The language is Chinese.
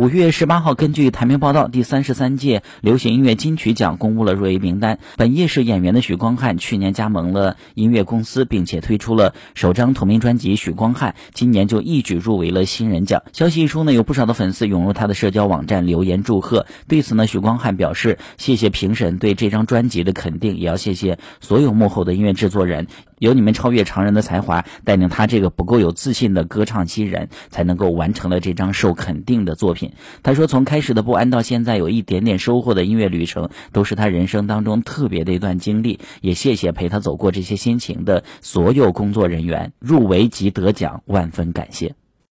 五月十八号，根据台媒报道，第三十三届流行音乐金曲奖公布了入围名单。本业是演员的许光汉，去年加盟了音乐公司，并且推出了首张同名专辑《许光汉》，今年就一举入围了新人奖。消息一出呢，有不少的粉丝涌入他的社交网站留言祝贺。对此呢，许光汉表示：“谢谢评审对这张专辑的肯定，也要谢谢所有幕后的音乐制作人。”有你们超越常人的才华，带领他这个不够有自信的歌唱新人，才能够完成了这张受肯定的作品。他说，从开始的不安到现在有一点点收获的音乐旅程，都是他人生当中特别的一段经历。也谢谢陪他走过这些心情的所有工作人员。入围及得奖，万分感谢。